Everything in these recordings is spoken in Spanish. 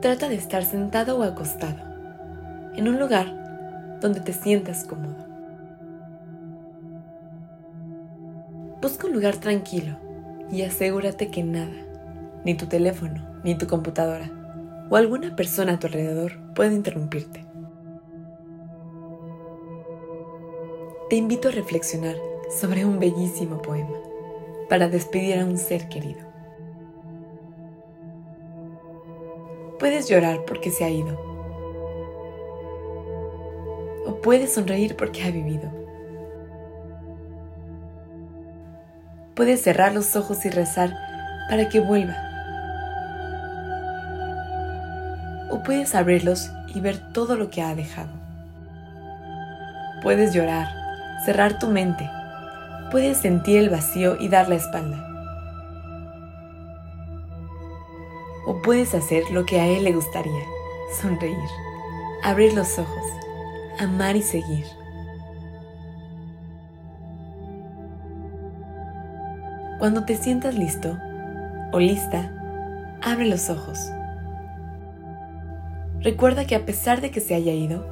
Trata de estar sentado o acostado, en un lugar donde te sientas cómodo. Busca un lugar tranquilo y asegúrate que nada, ni tu teléfono, ni tu computadora o alguna persona a tu alrededor puede interrumpirte. Te invito a reflexionar sobre un bellísimo poema para despedir a un ser querido. Puedes llorar porque se ha ido. O puedes sonreír porque ha vivido. Puedes cerrar los ojos y rezar para que vuelva. O puedes abrirlos y ver todo lo que ha dejado. Puedes llorar, cerrar tu mente. Puedes sentir el vacío y dar la espalda. O puedes hacer lo que a él le gustaría, sonreír, abrir los ojos, amar y seguir. Cuando te sientas listo o lista, abre los ojos. Recuerda que a pesar de que se haya ido,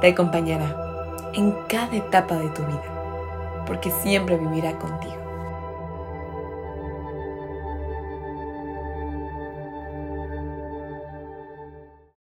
te acompañará en cada etapa de tu vida, porque siempre vivirá contigo.